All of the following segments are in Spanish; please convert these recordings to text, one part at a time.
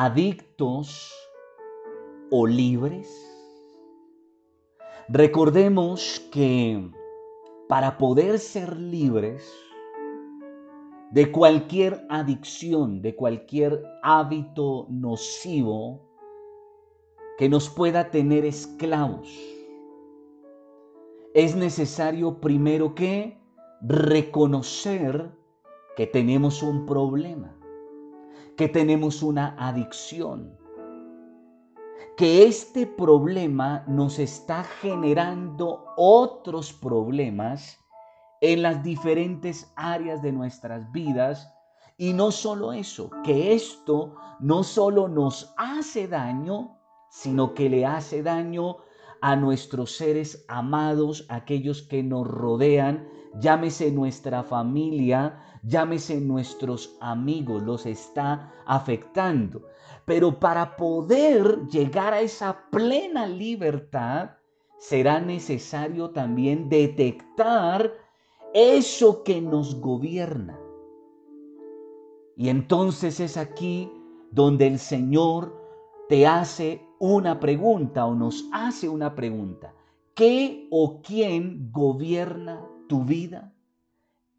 adictos o libres? Recordemos que para poder ser libres de cualquier adicción, de cualquier hábito nocivo que nos pueda tener esclavos, es necesario primero que reconocer que tenemos un problema, que tenemos una adicción, que este problema nos está generando otros problemas en las diferentes áreas de nuestras vidas. Y no solo eso, que esto no solo nos hace daño, sino que le hace daño a nuestros seres amados, aquellos que nos rodean, llámese nuestra familia, llámese nuestros amigos, los está afectando. Pero para poder llegar a esa plena libertad, será necesario también detectar eso que nos gobierna. Y entonces es aquí donde el Señor te hace una pregunta o nos hace una pregunta. ¿Qué o quién gobierna tu vida?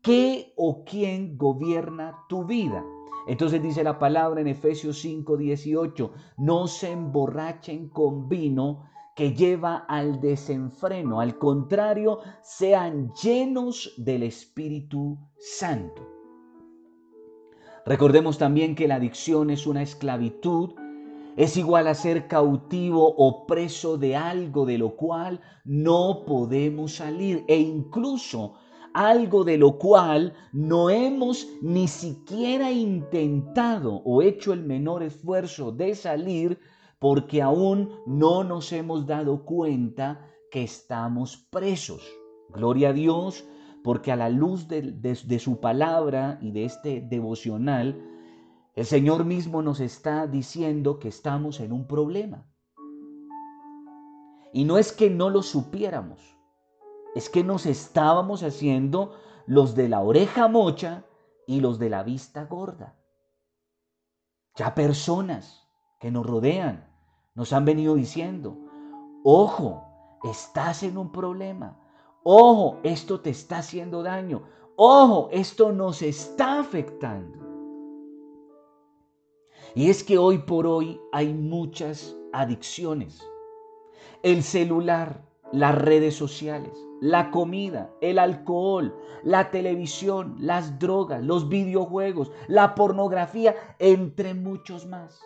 ¿Qué o quién gobierna tu vida? Entonces dice la palabra en Efesios 5, 18, no se emborrachen con vino que lleva al desenfreno, al contrario, sean llenos del Espíritu Santo. Recordemos también que la adicción es una esclavitud es igual a ser cautivo o preso de algo de lo cual no podemos salir e incluso algo de lo cual no hemos ni siquiera intentado o hecho el menor esfuerzo de salir porque aún no nos hemos dado cuenta que estamos presos. Gloria a Dios, porque a la luz de, su palabra y de este devocional, el Señor mismo nos está diciendo que estamos en un problema. Y no es que no lo supiéramos, es que nos estábamos haciendo los de la oreja mocha y los de la vista gorda. Ya personas que nos rodean nos han venido diciendo, ojo, estás en un problema, ojo, esto te está haciendo daño, ojo, esto nos está afectando. Y es que hoy por hoy hay muchas adicciones. El celular, las redes sociales, la comida, el alcohol, la televisión, las drogas, los videojuegos, la pornografía, entre muchos más.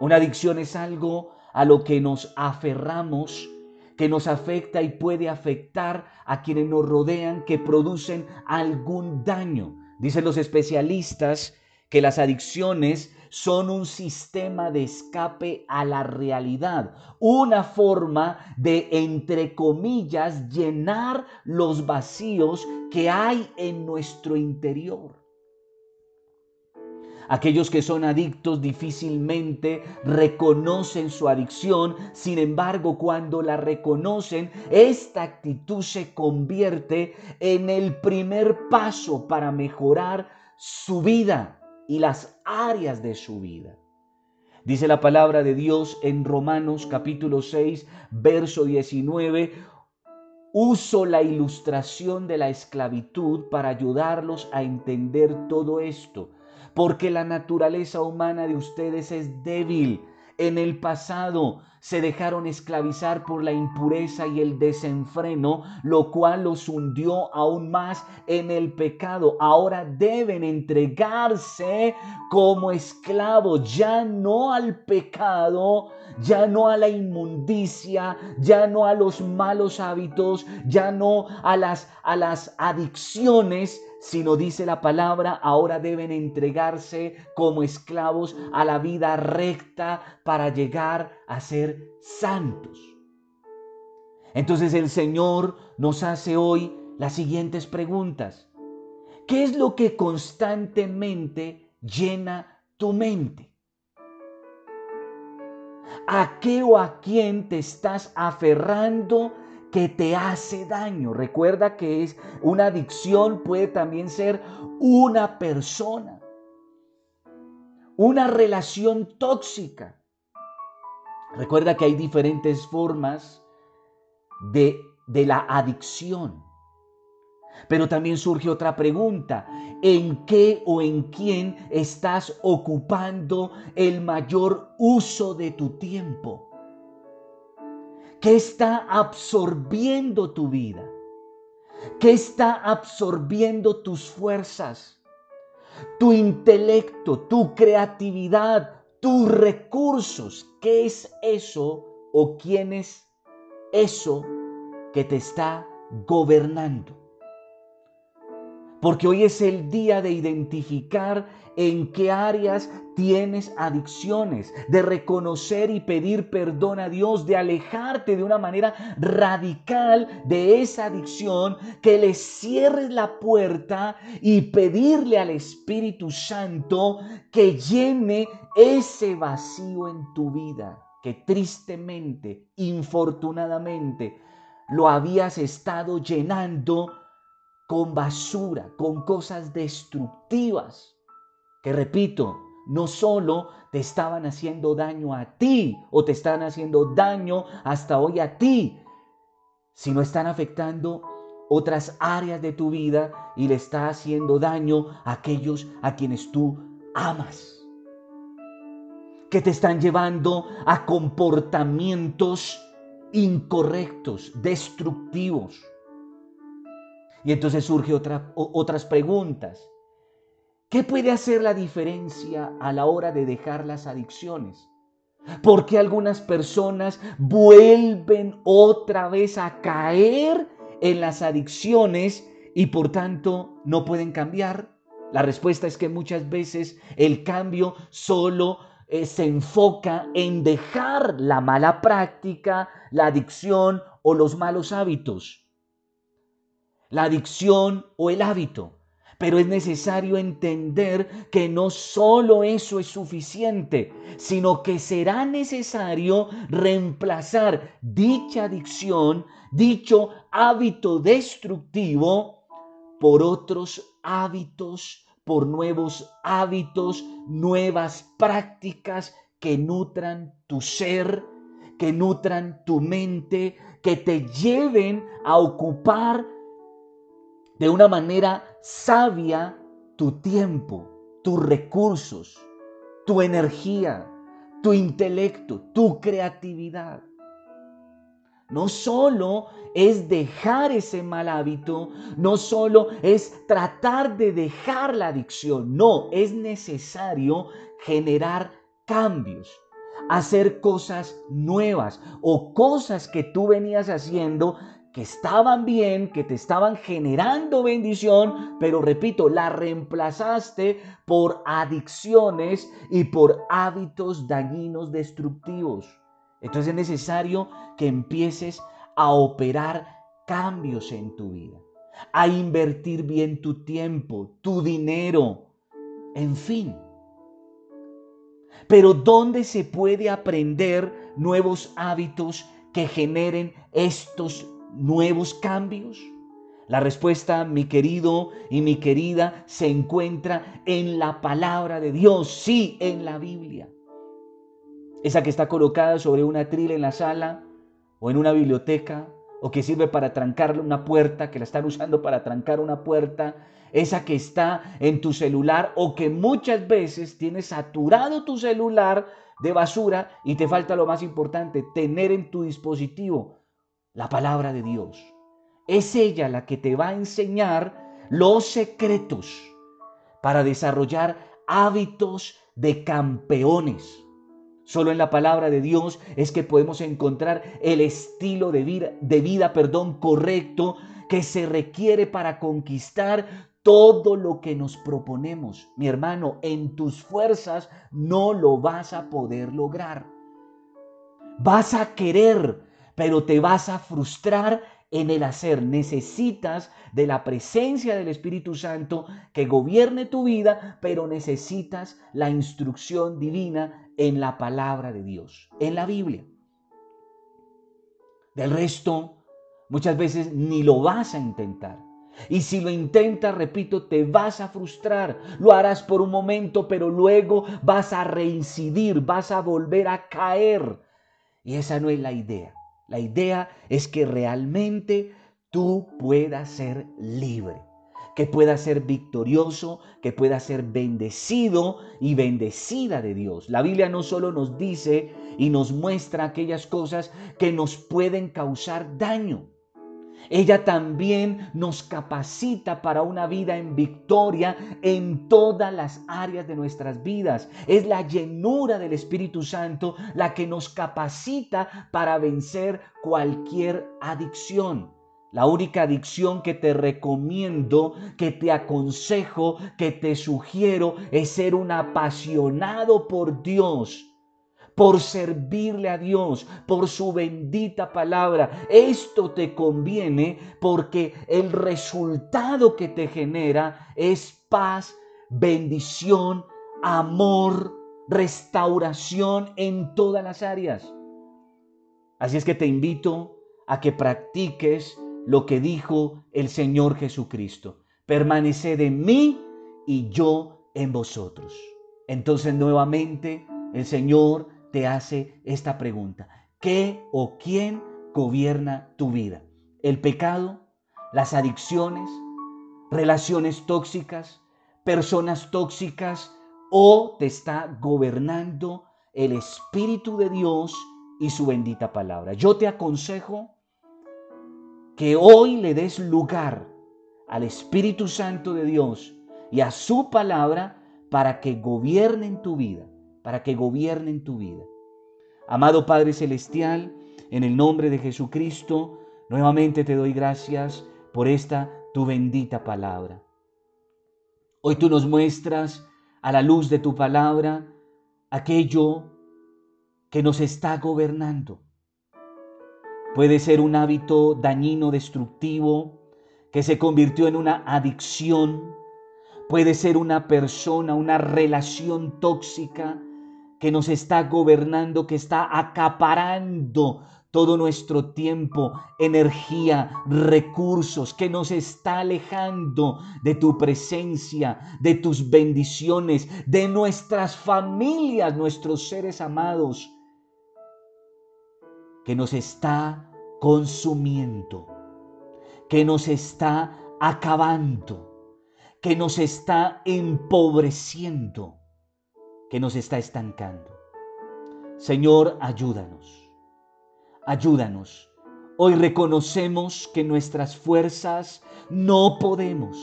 Una adicción es algo a lo que nos aferramos, que nos afecta y puede afectar a quienes nos rodean, que producen algún daño. Dicen los especialistas que las adicciones son un sistema de escape a la realidad, una forma de, entre comillas, llenar los vacíos que hay en nuestro interior. Aquellos que son adictos difícilmente reconocen su adicción, sin embargo cuando la reconocen, esta actitud se convierte en el primer paso para mejorar su vida y las áreas de su vida. Dice la palabra de Dios en Romanos capítulo 6, verso 19, uso la ilustración de la esclavitud para ayudarlos a entender todo esto, porque la naturaleza humana de ustedes es débil. En el pasado se dejaron esclavizar por la impureza y el desenfreno, lo cual los hundió aún más en el pecado. Ahora deben entregarse como esclavos, ya no al pecado, ya no a la inmundicia, ya no a los malos hábitos, ya no a las, a las adicciones, sino dice la palabra, ahora deben entregarse como esclavos a la vida recta para llegar a ser santos. Entonces el Señor nos hace hoy las siguientes preguntas. ¿Qué es lo que constantemente llena tu mente? ¿A qué o a quién te estás aferrando que te hace daño. Recuerda que es una adicción puede también ser una persona. una relación tóxica. Recuerda que hay diferentes formas de, de la adicción. Pero también surge otra pregunta. ¿En qué o en quién estás ocupando el mayor uso de tu tiempo? ¿Qué está absorbiendo tu vida? ¿Qué está absorbiendo tus fuerzas? Tu intelecto, tu creatividad, tus recursos. ¿Qué es eso o quién es eso que te está gobernando? Porque hoy es el día de identificar en qué áreas tienes adicciones, de reconocer y pedir perdón a Dios, de alejarte de una manera radical de esa adicción, que le cierres la puerta y pedirle al Espíritu Santo que llene ese vacío en tu vida, que tristemente, infortunadamente, lo habías estado llenando con basura, con cosas destructivas, que repito, no solo te estaban haciendo daño a ti o te están haciendo daño hasta hoy a ti, sino están afectando otras áreas de tu vida y le está haciendo daño a aquellos a quienes tú amas. Que te están llevando a comportamientos incorrectos, destructivos. Y entonces surge otra, otras preguntas. ¿Qué puede hacer la diferencia a la hora de dejar las adicciones? ¿Por qué algunas personas vuelven otra vez a caer en las adicciones y por tanto no pueden cambiar? La respuesta es que muchas veces el cambio solo eh, se enfoca en dejar la mala práctica, la adicción o los malos hábitos la adicción o el hábito. Pero es necesario entender que no solo eso es suficiente, sino que será necesario reemplazar dicha adicción, dicho hábito destructivo, por otros hábitos, por nuevos hábitos, nuevas prácticas que nutran tu ser, que nutran tu mente, que te lleven a ocupar de una manera sabia tu tiempo, tus recursos, tu energía, tu intelecto, tu creatividad. No solo es dejar ese mal hábito, no solo es tratar de dejar la adicción, no, es necesario generar cambios, hacer cosas nuevas o cosas que tú venías haciendo que estaban bien, que te estaban generando bendición, pero repito, la reemplazaste por adicciones y por hábitos dañinos destructivos. Entonces es necesario que empieces a operar cambios en tu vida, a invertir bien tu tiempo, tu dinero, en fin. Pero ¿dónde se puede aprender nuevos hábitos que generen estos nuevos cambios? La respuesta, mi querido y mi querida, se encuentra en la palabra de Dios, sí, en la Biblia. Esa que está colocada sobre una trila en la sala o en una biblioteca o que sirve para trancarle una puerta, que la están usando para trancar una puerta, esa que está en tu celular o que muchas veces tienes saturado tu celular de basura y te falta lo más importante, tener en tu dispositivo la palabra de Dios. Es ella la que te va a enseñar los secretos para desarrollar hábitos de campeones. Solo en la palabra de Dios es que podemos encontrar el estilo de vida, de vida perdón, correcto que se requiere para conquistar todo lo que nos proponemos. Mi hermano, en tus fuerzas no lo vas a poder lograr. Vas a querer, pero te vas a frustrar en el hacer. Necesitas de la presencia del Espíritu Santo que gobierne tu vida, pero necesitas la instrucción divina en la palabra de Dios, en la Biblia. Del resto, muchas veces ni lo vas a intentar. Y si lo intentas, repito, te vas a frustrar. Lo harás por un momento, pero luego vas a reincidir, vas a volver a caer. Y esa no es la idea. La idea es que realmente tú puedas ser libre, que puedas ser victorioso, que puedas ser bendecido y bendecida de Dios. La Biblia no solo nos dice y nos muestra aquellas cosas que nos pueden causar daño, ella también nos capacita para una vida en victoria en todas las áreas de nuestras vidas. Es la llenura del Espíritu Santo la que nos capacita para vencer cualquier adicción. La única adicción que te recomiendo, que te aconsejo, que te sugiero es ser un apasionado por Dios por servirle a Dios, por su bendita palabra. Esto te conviene porque el resultado que te genera es paz, bendición, amor, restauración en todas las áreas. Así es que te invito a que practiques lo que dijo el Señor Jesucristo. Permaneced en mí y yo en vosotros. Entonces nuevamente el Señor te hace esta pregunta. ¿Qué o quién gobierna tu vida? ¿El pecado? ¿Las adicciones? ¿Relaciones tóxicas? ¿Personas tóxicas? ¿O te está gobernando el Espíritu de Dios y su bendita palabra? Yo te aconsejo que hoy le des lugar al Espíritu Santo de Dios y a su palabra para que gobierne en tu vida para que gobierne en tu vida. Amado Padre Celestial, en el nombre de Jesucristo, nuevamente te doy gracias por esta tu bendita palabra. Hoy tú nos muestras a la luz de tu palabra aquello que nos está gobernando. Puede ser un hábito dañino, destructivo, que se convirtió en una adicción. Puede ser una persona, una relación tóxica que nos está gobernando, que está acaparando todo nuestro tiempo, energía, recursos, que nos está alejando de tu presencia, de tus bendiciones, de nuestras familias, nuestros seres amados, que nos está consumiendo, que nos está acabando, que nos está empobreciendo que nos está estancando. Señor, ayúdanos. Ayúdanos. Hoy reconocemos que nuestras fuerzas no podemos.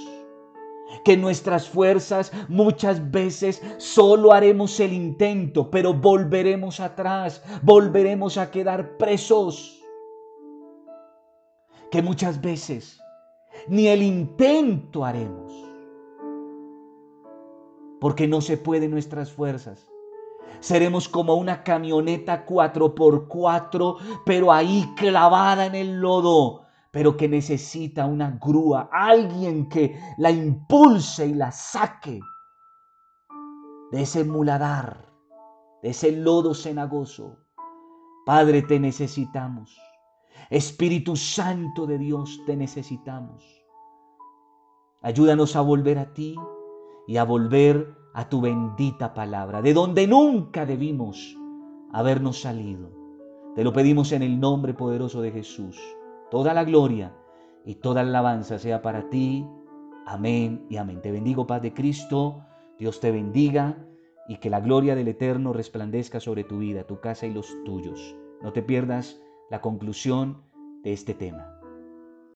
Que nuestras fuerzas muchas veces solo haremos el intento, pero volveremos atrás, volveremos a quedar presos. Que muchas veces ni el intento haremos porque no se puede nuestras fuerzas. Seremos como una camioneta 4x4, pero ahí clavada en el lodo, pero que necesita una grúa, alguien que la impulse y la saque de ese muladar, de ese lodo cenagoso. Padre, te necesitamos. Espíritu Santo de Dios, te necesitamos. Ayúdanos a volver a ti y a volver a tu bendita palabra, de donde nunca debimos habernos salido. Te lo pedimos en el nombre poderoso de Jesús. Toda la gloria y toda la alabanza sea para ti. Amén y amén. Te bendigo, paz de Cristo. Dios te bendiga y que la gloria del Eterno resplandezca sobre tu vida, tu casa y los tuyos. No te pierdas la conclusión de este tema.